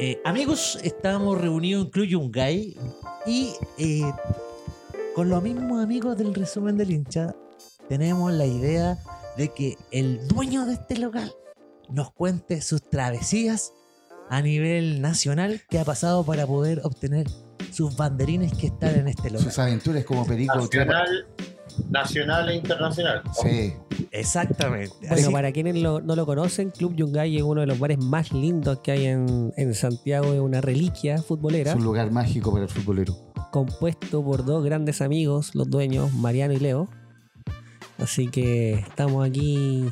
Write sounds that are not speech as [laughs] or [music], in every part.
Eh, amigos, estamos reunidos en Club Yungay y eh, con los mismos amigos del resumen del hincha tenemos la idea de que el dueño de este local nos cuente sus travesías a nivel nacional que ha pasado para poder obtener sus banderines que están en este local. Sus aventuras como Perico. Nacional, nacional e internacional. Sí. Exactamente. Bueno, Así- para quienes lo- no lo conocen, Club Yungay es uno de los bares más lindos que hay en, en Santiago, es una reliquia futbolera, Es un lugar mágico para el futbolero. compuesto por dos grandes amigos, los dueños, Mariano y Leo. Así que estamos aquí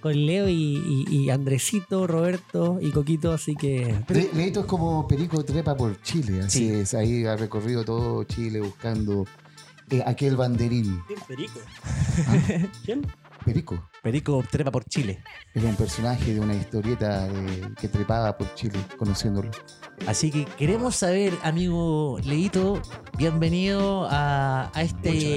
con Leo y, y- y Andresito, Roberto y Coquito, así que Le- Leito es como Perico trepa por Chile, así Sí. es. Ahí ha recorrido todo Chile buscando eh, aquel banderín. ¿Quién Perico? Ah, [laughs] ¿Quién? Perico Perico trepa por Chile. era un personaje de una historieta de- que trepaba por Chile, conociéndolo. Así que queremos saber, amigo Leito, bienvenido a, este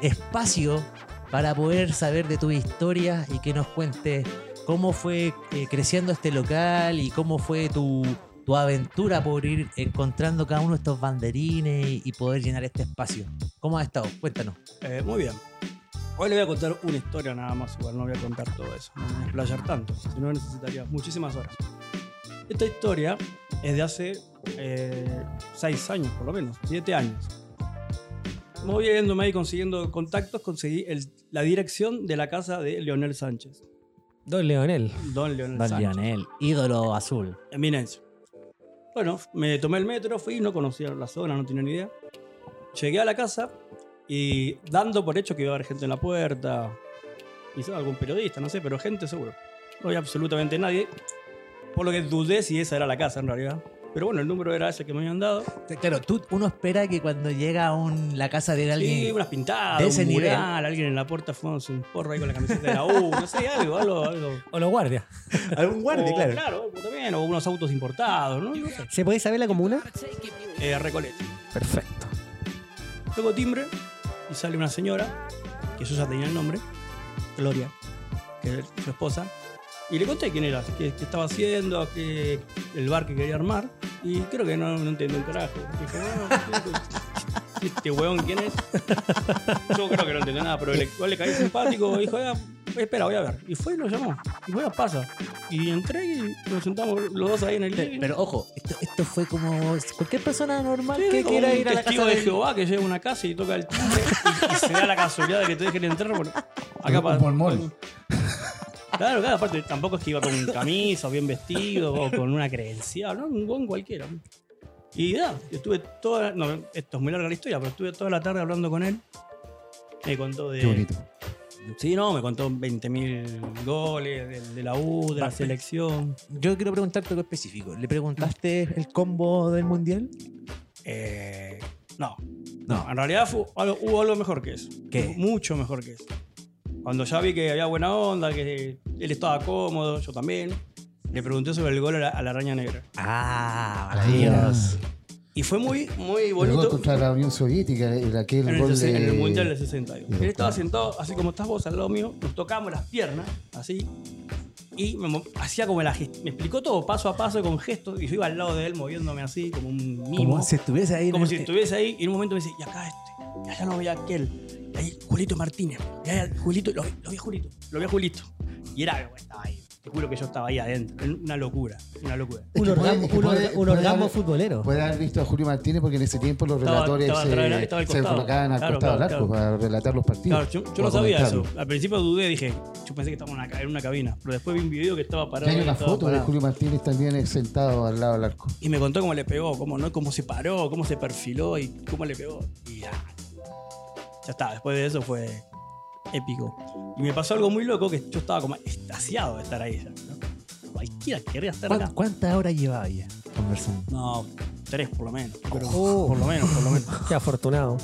espacio para poder saber de tu historia y que nos cuentes cómo fue eh, creciendo este local y cómo fue tu, tu aventura por ir encontrando cada uno de estos banderines y, y poder llenar este espacio. ¿Cómo has estado? Cuéntanos. Eh, muy bien. Hoy le voy a contar una historia nada más, igual no voy a contar todo eso, no voy a explayar tanto, si no necesitaría muchísimas horas. Esta historia es de hace eh, seis años, por lo menos, siete años. Moviéndome ahí, consiguiendo contactos, conseguí el- la dirección de la casa de Leonel Sánchez. Don Leonel. Don Leonel Don Sánchez. Lionel, ídolo azul. Eminencia. Bueno, me tomé el metro, fui, no conocía la zona, no tenía ni idea. Llegué a la casa y dando por hecho que iba a haber gente en la puerta, quizá algún periodista, no sé, pero gente seguro. No había absolutamente nadie, por lo que dudé si esa era la casa en realidad. Pero bueno, el número era ese que me habían dado. Claro, tú, uno espera que cuando llega a un- la casa de Sí, alguien... unas pintadas, de ese un nivel. alguien en la puerta fumándose un porro ahí con la camiseta de la U, no sé, [laughs] algo, algo, algo. O los guardias. [laughs] algún guardia, O, claro. Claro, también, o unos autos importados, ¿no? No sé. ¿Se puede saber la comuna? Eh, Recoleta. Perfecto. Toco timbre y sale una señora, que yo ya tenía el nombre, Gloria, que es su esposa, y le conté quién era, qué, qué estaba haciendo, qué, el bar que quería armar, y creo que no, no entendió un carajo. Dije, ¿qué- este huevón quién es? Yo creo que no entendió nada, pero le, le caí simpático, dijo, "Ah, espera, voy a ver. Y fue y lo llamó, y bueno, pasa. Y entré y nos sentamos los dos ahí en el Pero, living. pero ojo, esto, esto fue como cualquier persona normal Sí, que como quiera un ir a la testigo casa de del- Jehová que llega a una casa y toca el timbre y, y se da la casualidad de que te dejen entrar. Bueno, acá Un mormón. Claro, claro, aparte tampoco es que iba con camisa o bien vestido o con una credencial, ¿no? Un con cualquiera. Y yo estuve toda. No, esto es muy larga la historia, pero estuve toda la tarde hablando con él. Me contó de. Qué bonito. Sí, no, me contó 20.000 goles de, de la U, de la selección. Yo quiero preguntarte algo específico. ¿Le preguntaste el combo del mundial? Eh, no, No. En realidad fue algo- hubo algo mejor que eso. ¿Qué? Mucho mejor que eso. Cuando ya vi que había buena onda, que él estaba cómodo, yo también, le pregunté sobre el gol a la, a la araña negra. Ah, maravilloso. Y fue muy, muy El bonito. contra la Unión Soviética, era aquel En el, gol de... en el Mundial del 62. de Él estaba sentado, así como estás vos al lado mío, nos tocamos las piernas, así, y me hacía como la Me explicó todo paso a paso con gestos, y yo iba al lado de él moviéndome así, como un mimo. Como si estuviese ahí. Como el- si estuviese ahí y en un momento me dice, y acá este, y allá no veía aquel, y ahí Julito Martínez, y allá Julito, lo, vi- lo vi a Julito, lo vi a Julito. Y era, bueno, estaba ahí, te juro que yo estaba ahí adentro, una locura, una locura. Es Un que puede- orgasmo, un puede- un puede orgasmo futbolero. Puede haber visto a Julio Martínez porque en ese tiempo los relatores estaba se, estaba al se costado. colocaban al Claro, costado claro, del arco para relatar los partidos. Claro, yo, no sabía eso. Al principio dudé, dije, yo pensé que estaba en una, ca- en una cabina, pero después vi un video que estaba Y parado. hay una foto de. Julio Martínez también sentado al lado del arco. Y me contó cómo le pegó, cómo, ¿no? cómo se paró, cómo se perfiló y cómo le pegó. Y ya. Ya está, después de eso fue épico. Y me pasó algo muy loco que yo estaba como extasiado de estar ahí ya. ¿no? Cualquiera querría estar ¿Cuán- acá. ¿Cuántas horas llevaba ya conversando? No, tres por lo menos. Pero Oh. Por lo menos, por lo menos. [laughs] Qué afortunado.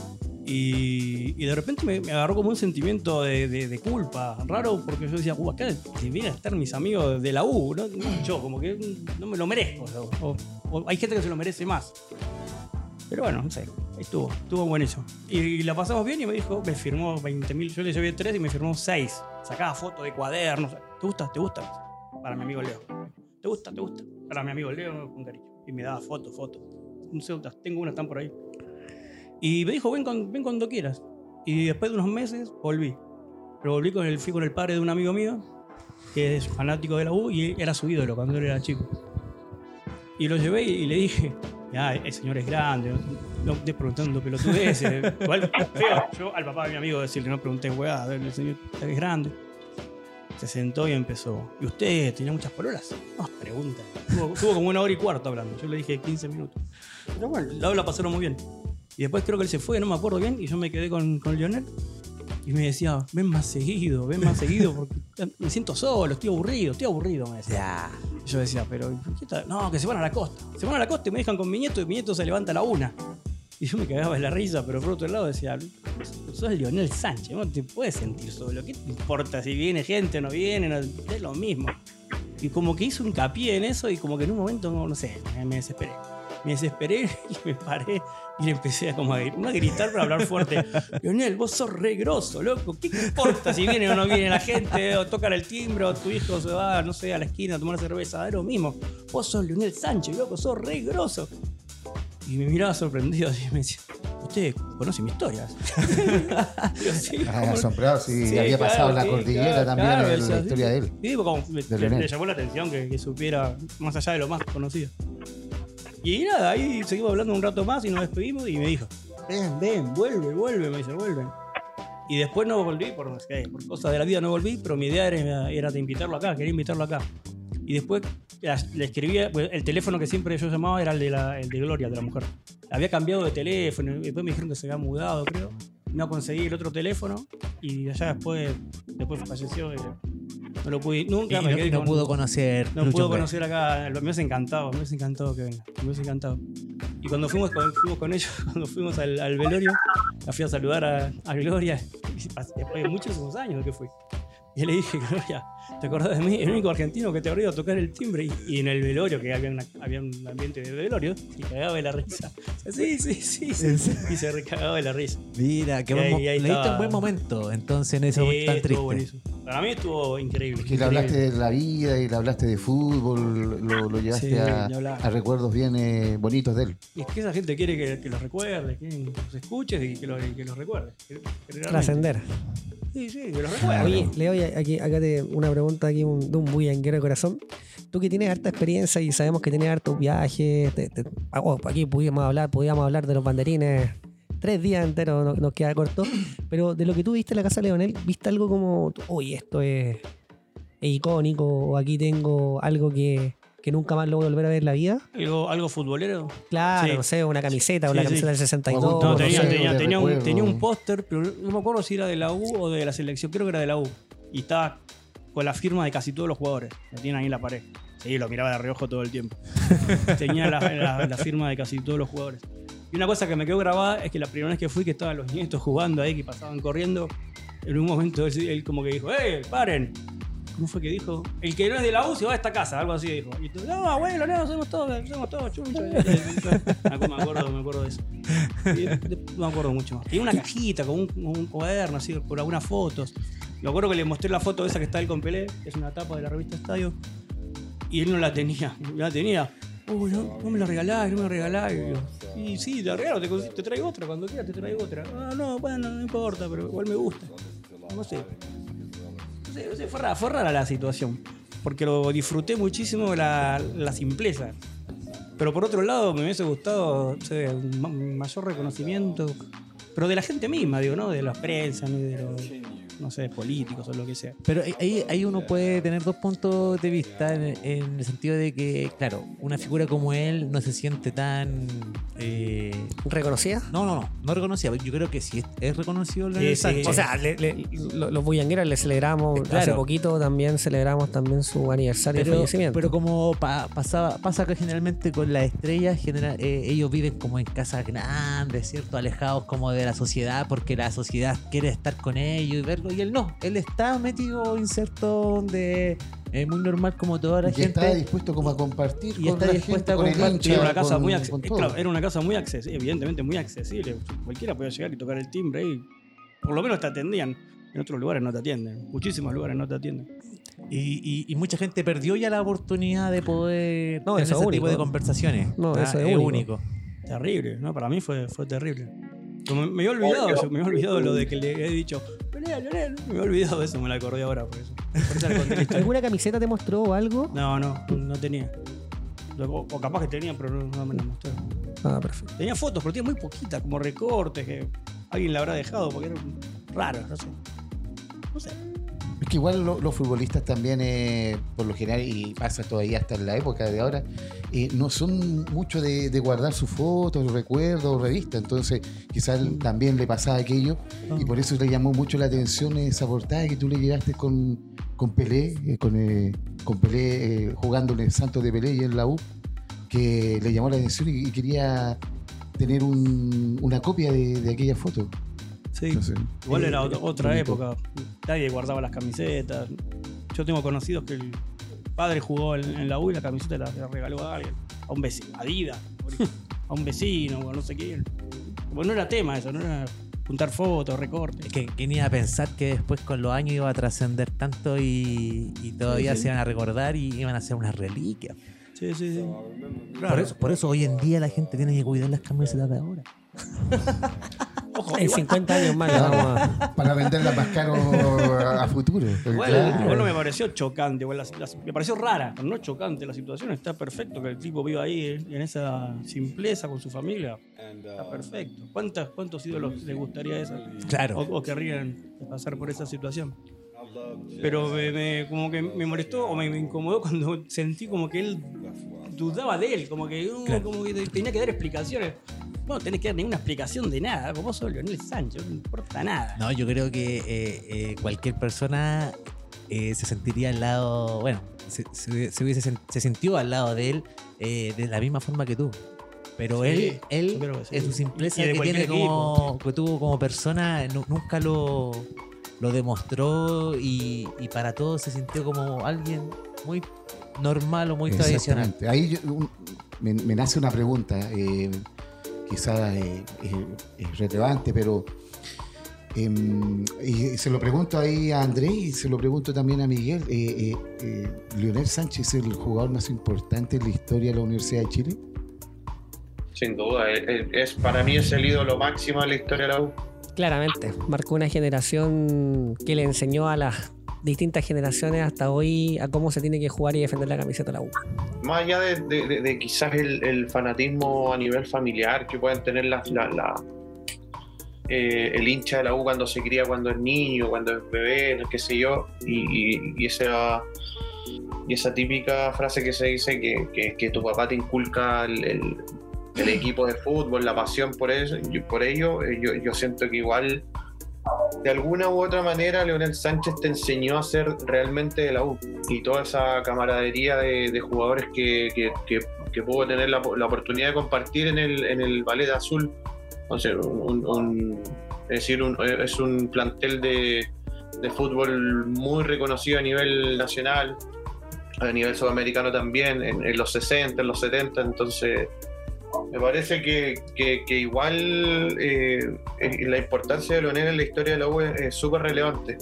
Y, y de repente me, me agarró como un sentimiento de, de- de culpa, raro, porque yo decía, uh, acá deberían estar mis amigos de la U, ¿no? No yo, como que no me lo merezco. O, o hay gente que se lo merece más. Pero bueno, no sé, estuvo, estuvo buenísimo. Y, la pasamos bien y me dijo, me firmó 20.000, yo le llevé 3 y me firmó 6. Sacaba fotos de cuadernos. ¿Te gusta? ¿Te gusta? Para mi amigo Leo. ¿Te gusta? ¿Te gusta? Para mi amigo Leo, con cariño. Y me daba fotos, fotos. No sé, tengo unas, están por ahí. Y me dijo, ven, con- ven cuando quieras. Y después de unos meses volví. Pero volví con el, fui con el padre de un amigo mío, que es fanático de la U y era su ídolo cuando él era chico. Y lo llevé y, y le dije, ya, el señor es grande, no, estés preguntando pelotudeces. [laughs] Igual, feo, yo al papá de mi amigo decirle, no pregunté, weá, el señor es grande. Se sentó y empezó. ¿Y usted tenía muchas pololas? No, pregunta. Tuvo, tuvo como una hora y cuarto hablando. Yo le dije 15 minutos. Pero bueno, la, la pasaron muy bien. Y después creo que él se fue, no me acuerdo bien, y yo me quedé con, con Lionel. Y me decía, ven más seguido, ven más seguido, porque me siento solo, estoy aburrido, estoy aburrido, me decía. Ya. Yo decía, pero ¿por qué está? No, que se van a la costa. Se van a la costa y me dejan con mi nieto y mi nieto se levanta a la una. Y yo me cagaba de la risa, pero por otro lado decía, sos Lionel Sánchez, no te puedes sentir solo. ¿Qué te importa si viene gente o no viene? Es lo mismo. Y como que hizo hincapié en eso y como que en un momento, no, no sé, me desesperé. Me desesperé [laughs] y me paré y le empecé a, como a, gri- no a gritar para hablar fuerte. [laughs] Lionel, vos sos re grosso, loco. ¿Qué importa si viene o no viene la gente? O tocan el timbre, o tu hijo se va, no sé, a la esquina a tomar cerveza. Es lo mismo. Vos sos Lionel Sánchez, loco, sos re grosso. Y me miraba sorprendido así y me decía, usted conoce mi historia. [laughs] Sí, Ah, asombrado, sí, Sí, había claro, pasado en la cordillera claro, también claro, la historia sí. de él. Sí, como me- De le, Leonel. le llamó la atención que, que supiera más allá de lo más conocido. Y nada, ahí seguimos hablando un rato más y nos despedimos y me dijo, ven, ven, vuelve, vuelve, me dice, vuelve. Y después no volví, por, por cosas de la vida no volví, pero mi idea era, era de invitarlo acá, quería invitarlo acá. Y después le escribía, pues, el teléfono que siempre yo llamaba era el de, la, el de Gloria, de la mujer. Había cambiado de teléfono, y después me dijeron que se había mudado, creo. No conseguí el otro teléfono y allá después, después falleció. Y no lo pude, Y nunca no, me quedé no con- pudo conocer. no Lucho pudo conocer acá, me hubiese encantado, me hubiese encantado que venga, me hubiese encantado. Y cuando fuimos con, fuimos con ellos, [laughs] cuando fuimos al, al velorio, la fui a saludar a, a Gloria, y después de muchísimos años que fui. Y le dije, Gloria, ¿te acordás de mí? El único argentino que te habría ido a tocar el timbre. Y, y en el velorio, que había, una- había un ambiente de velorio, y cagaba de la risa. Sí, sí, sí, sí. Y se recagaba de la risa. Mira, qué Y ahí- y ahí le diste un buen momento, entonces en ese Sí, momento tan triste. buenísimo. Para mí estuvo increíble. Es que le hablaste de la vida y le hablaste de fútbol, lo, lo llevaste Sí, a, recuerdos bien eh, bonitos de él. Y es que esa gente quiere que, que los recuerdes, que los escuches y que, lo- los recuerdes. generalmente. Trascender. Sí, sí, que los recuerdes. Oye, Leo, aquí, acá te, una pregunta aquí un- de un bullanguero de corazón. Tú que tienes harta experiencia y sabemos que tienes hartos viajes, te- te- ah, oh, aquí pudimos hablar, podíamos hablar de los banderines tres días enteros, no- nos queda corto, pero de lo que tú viste en la casa de Leonel, ¿viste algo como, uy, esto es, es icónico, o aquí tengo algo que, que nunca más lo voy a volver a ver en la vida? ¿Algo, algo futbolero? Claro, Sí. no sé, una camiseta o Sí, la sí. camiseta del 62. O No, no tenía, sé, tenía, tenía un, tenía un póster, pero no me acuerdo si era de la U o de la selección. Creo que era de la U. Y estaba con la firma de casi todos los jugadores. La tienen ahí en la pared. Sí, lo miraba de reojo todo el tiempo. [laughs] tenía la, la- la firma de casi todos los jugadores. Y una cosa que me quedó grabada es que la primera vez que fui, que estaban los nietos jugando ahí, que pasaban corriendo, en un momento él, él como que dijo, ¡eh, paren! ¿Cómo fue que dijo? El que no es de la U se va a esta casa, algo así dijo. Y tú, no, abuelo, no, somos todos, somos todos chunchos. [laughs] me acuerdo, me acuerdo de eso. No me acuerdo mucho más. Tenía una cajita con un, un cuaderno así, con algunas fotos. Me acuerdo que le mostré la foto esa que está él con Pelé, que es una tapa de la revista Estadio. Y él no la tenía, no la tenía. Uy, no, no me la regalás, no me la regalás. Y, y sí, la regalo, te, te traigo otra, cuando quieras te traigo otra. Ah, no, bueno, no importa, pero igual me gusta. No sé. No sé, no sé, fue, rara, fue rara la situación. Porque lo disfruté muchísimo la, la simpleza. Pero por otro lado, me hubiese gustado no sé, un ma- un mayor reconocimiento. Pero de la gente misma, digo, ¿no? De la prensa, ni de los, no sé, políticos o lo que sea. Pero ahí, ahí uno puede tener dos puntos de vista en, en el sentido de que, claro, una figura como él no se siente tan... eh, ¿Reconocida? no, no, no, no reconocida. Yo creo que sí es, es reconocido sí. Sánchez. O sea, le- le- lo- los bullangueros le celebramos, Eh, claro. hace poquito también celebramos también su aniversario de pero, fallecimiento. pero como pa- pasaba, pasa que generalmente con las estrellas, eh, ellos viven como en casas grandes, ¿cierto? Alejados como de la sociedad, porque la sociedad quiere estar con ellos y verlo, y él no. Él está metido, inserto, donde es muy normal como toda la Y gente. está dispuesto como a compartir Y con está la dispuesta gente, a compartir. hincha, Era una casa con- muy con accesible. Claro, era una casa muy accesible, evidentemente muy accesible. Cualquiera podía llegar y tocar el timbre y por lo menos te atendían. En otros lugares no te atienden. Muchísimos lugares no te atienden. Y, y- y mucha gente perdió ya la oportunidad de poder No, tener ese es tipo de conversaciones. No, Ah, eso es es único. único. Terrible, ¿no? Para mí fue, fue terrible. Como me había olvidado, yo- me había olvidado lo de que le he dicho, pelea, Leonel. Me había olvidado eso, me la acordé ahora por eso. Por eso le conté la historia. ¿Alguna camiseta te mostró o algo? No, no, no tenía. O, o capaz que tenía, pero no, no me la mostró. Ah, perfecto. Tenía fotos, pero tenía muy poquitas, como recortes que alguien la habrá dejado porque eran raros, no sé. No sé. Que igual lo- los futbolistas también, eh, por lo general, y pasa todavía hasta en la época de ahora, eh, no son mucho de, de guardar sus fotos, recuerdos, revistas. Entonces, quizás también le pasaba aquello y por eso le llamó mucho la atención esa portada que tú le llegaste con, con Pelé, eh, con, con Pelé jugando en el Santos de Pelé y en la U, que le llamó la atención y, y quería tener un- una copia de, de aquella foto. Sí. Entonces, Igual eh, era ot- otra bonito. época. Nadie guardaba las camisetas. Yo tengo conocidos que el padre jugó en, en la U y la camiseta la, la regaló a alguien. A un vecino, a Adidas, a un vecino, o a no sé quién. Porque no era tema eso, no era juntar fotos, recortes. Es que quién iba a pensar que después con los años iba a trascender tanto y, y todavía Sí, sí. se iban a recordar y iban a ser una reliquia. Sí, sí, sí. Por eso, por eso hoy en día la gente tiene que cuidar las camisetas de ahora. [laughs] En igual, 50 años más a... para venderla más caro a, a futuro. igual- Claro. igual no me pareció chocante, la- la- me pareció rara, pero no chocante la situación. Está perfecto que el tipo viva ahí eh, en esa simpleza con su familia. Está perfecto. ¿Cuántas, ¿Cuántos ídolos le gustaría eso? Claro. o, o querrían pasar por esa situación. Pero me, me- como que me molestó o me, me incomodó cuando sentí como que él dudaba de él, como que, uh, Claro. como que tenía que dar explicaciones. No tenés que dar ninguna explicación de nada, como vos sos Leonel Sánchez, no importa nada. No, yo creo que eh, eh, cualquier persona eh, se sentiría al lado, bueno, se, se- se hubiese se sintió al lado de él eh, de la misma forma que tú. Pero Sí, él, él sí. en su simpleza que tiene como, que tuvo como persona, nu- nunca lo, lo demostró y, y para todos se sintió como alguien muy normal o muy tradicional. Ahí yo- un- me, me nace una pregunta, eh, quizás eh, eh, es relevante, pero em, y se lo pregunto ahí a Andrés y se lo pregunto también a Miguel. eh, eh, eh, ¿Leonel Sánchez es el jugador más importante en la historia de la Universidad de Chile? Sin duda, es, es- para mí es el ídolo máximo de la historia de la U. Claramente, marcó una generación que le enseñó a las distintas generaciones hasta hoy a cómo se tiene que jugar y defender la camiseta de la U. Más allá de, quizás el, fanatismo a nivel familiar que pueden tener la, eh, el hincha de la U cuando se cría, cuando es niño, cuando es bebé, qué sé yo, y, esa, y esa típica frase que se dice que, que- que tu papá te inculca el, el- el equipo de fútbol, la pasión por eso, por ello, eh, yo, yo siento que igual de alguna u otra manera Leonel Sánchez te enseñó a ser realmente de la U y toda esa camaradería de, jugadores que, que- tener la, oportunidad de compartir en el, en el Ballet Azul. Es decir, un- es un plantel de, de fútbol muy reconocido a nivel nacional, a nivel sudamericano también, en, en los 60, en los 70, entonces me parece que, que- que igual eh, eh, la importancia de Leonel en la historia de la U es es súper relevante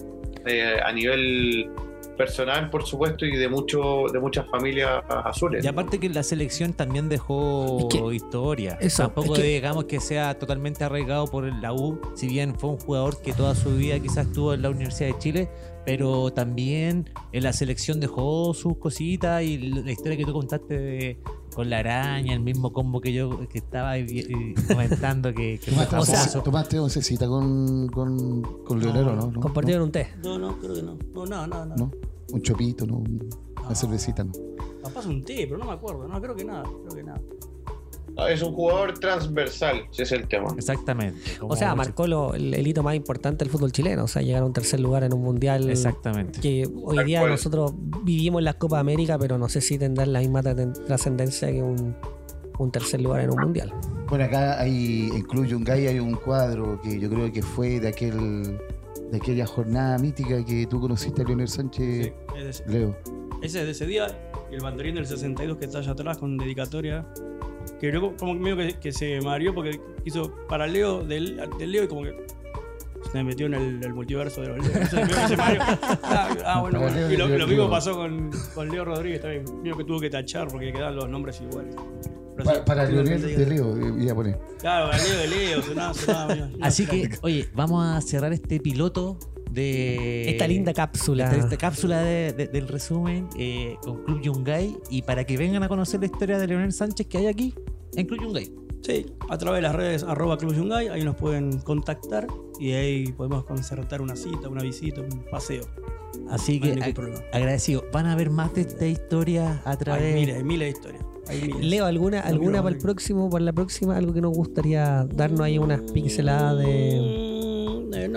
eh, a nivel personal, por supuesto, y de mucho de muchas familias azules. Y aparte que la selección también dejó Es que- historia. Eso, Tampoco es que- digamos que sea totalmente arraigado por la U, si bien fue un jugador que toda su vida quizás estuvo en la Universidad de Chile, pero también en la selección dejó sus cositas y la historia que tú contaste de- con la araña, el mismo combo que yo que estaba ahí, comentando que, que fue ¿Tomaste, o sea- tomaste oncecita con, con, con Leonel o no? ¿No? Compartieron un té. No, no, creo que no. No, no, no. no. ¿No? Un chopito, ¿no? Una cervecita, ¿no? Capaz un té, pero no me acuerdo. No, creo que nada. Creo que nada. Es un jugador transversal, ese es el tema. Exactamente. O sea, marcó lo- el, el hito más importante del fútbol chileno. O sea, llegar a un tercer lugar en un mundial. Exactamente. Que hoy Tal día cual. nosotros vivimos las Copa América, pero no sé si tendrán la misma trascendencia que un, un tercer lugar en un mundial. Bueno, acá hay, en Club Yungay hay un cuadro que yo creo que fue de aquel de aquella jornada mítica que tú conociste a Leonel Sánchez, Sí, es de ese- Leo. ese es de ese día. Y el banderín del 62 que está allá atrás con dedicatoria. Que luego como que medio que, que se mareó porque quiso para Leo del, del Leo y como que se metió en el, el multiverso de los Leo. [laughs] Ah, ah, bueno, bueno. Y lo, lo mismo pasó con, con Leo Rodríguez también. Mío que tuvo que tachar porque quedaban los nombres iguales. Para sí, Leonel de Leo, eh, iba a poner. Claro, para Leo de Leo, sonaba, sonaba. Así que, oye, vamos a cerrar este piloto de. Esta linda cápsula. Esta, esta cápsula de- de- del resumen eh, con Club Yungay y para que vengan a conocer la historia de Leonel Sánchez que hay aquí en Club Yungay. Sí, a través de las redes arroba Club Yungay, ahí nos pueden contactar y ahí podemos concertar una cita, una visita, un paseo. Así que problema. agradecido. Van a ver más de esta historia a través. Hay miles, hay miles de historias. Leo, ¿alguna, alguna para el próximo, para la próxima, algo que nos gustaría darnos ahí unas pinceladas de.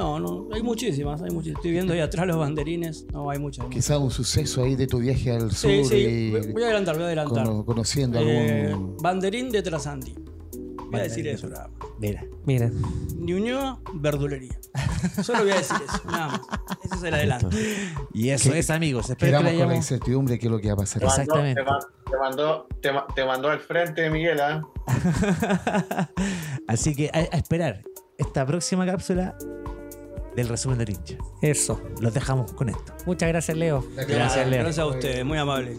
Eh, no, no, hay muchísimas, hay muchísimas. Estoy viendo ahí atrás los banderines, no, hay muchas. hay muchas. Quizá un suceso ahí de tu viaje al sur Sí, sí, y voy- a adelantar, voy a adelantar. cono- conociendo Eh, algún. banderín de Trasandi. Voy a decir eso nada más. Mira. Mira, Ñuñoa, verdulería. Solo voy a decir eso, nada más. Ese es el adelanto. Y eso es, amigos. Espero que con la incertidumbre de qué es lo que va a pasar. Te mandó- Exactamente. Te, ma- te mandó, te, ma- te mandó al frente, Miguel, ¿ah? [laughs] Así que a, a esperar esta próxima cápsula del resumen del hincha. eso. Los dejamos con esto. Muchas gracias, Leo. Gracias, Leo. Gracias a ustedes, muy amable.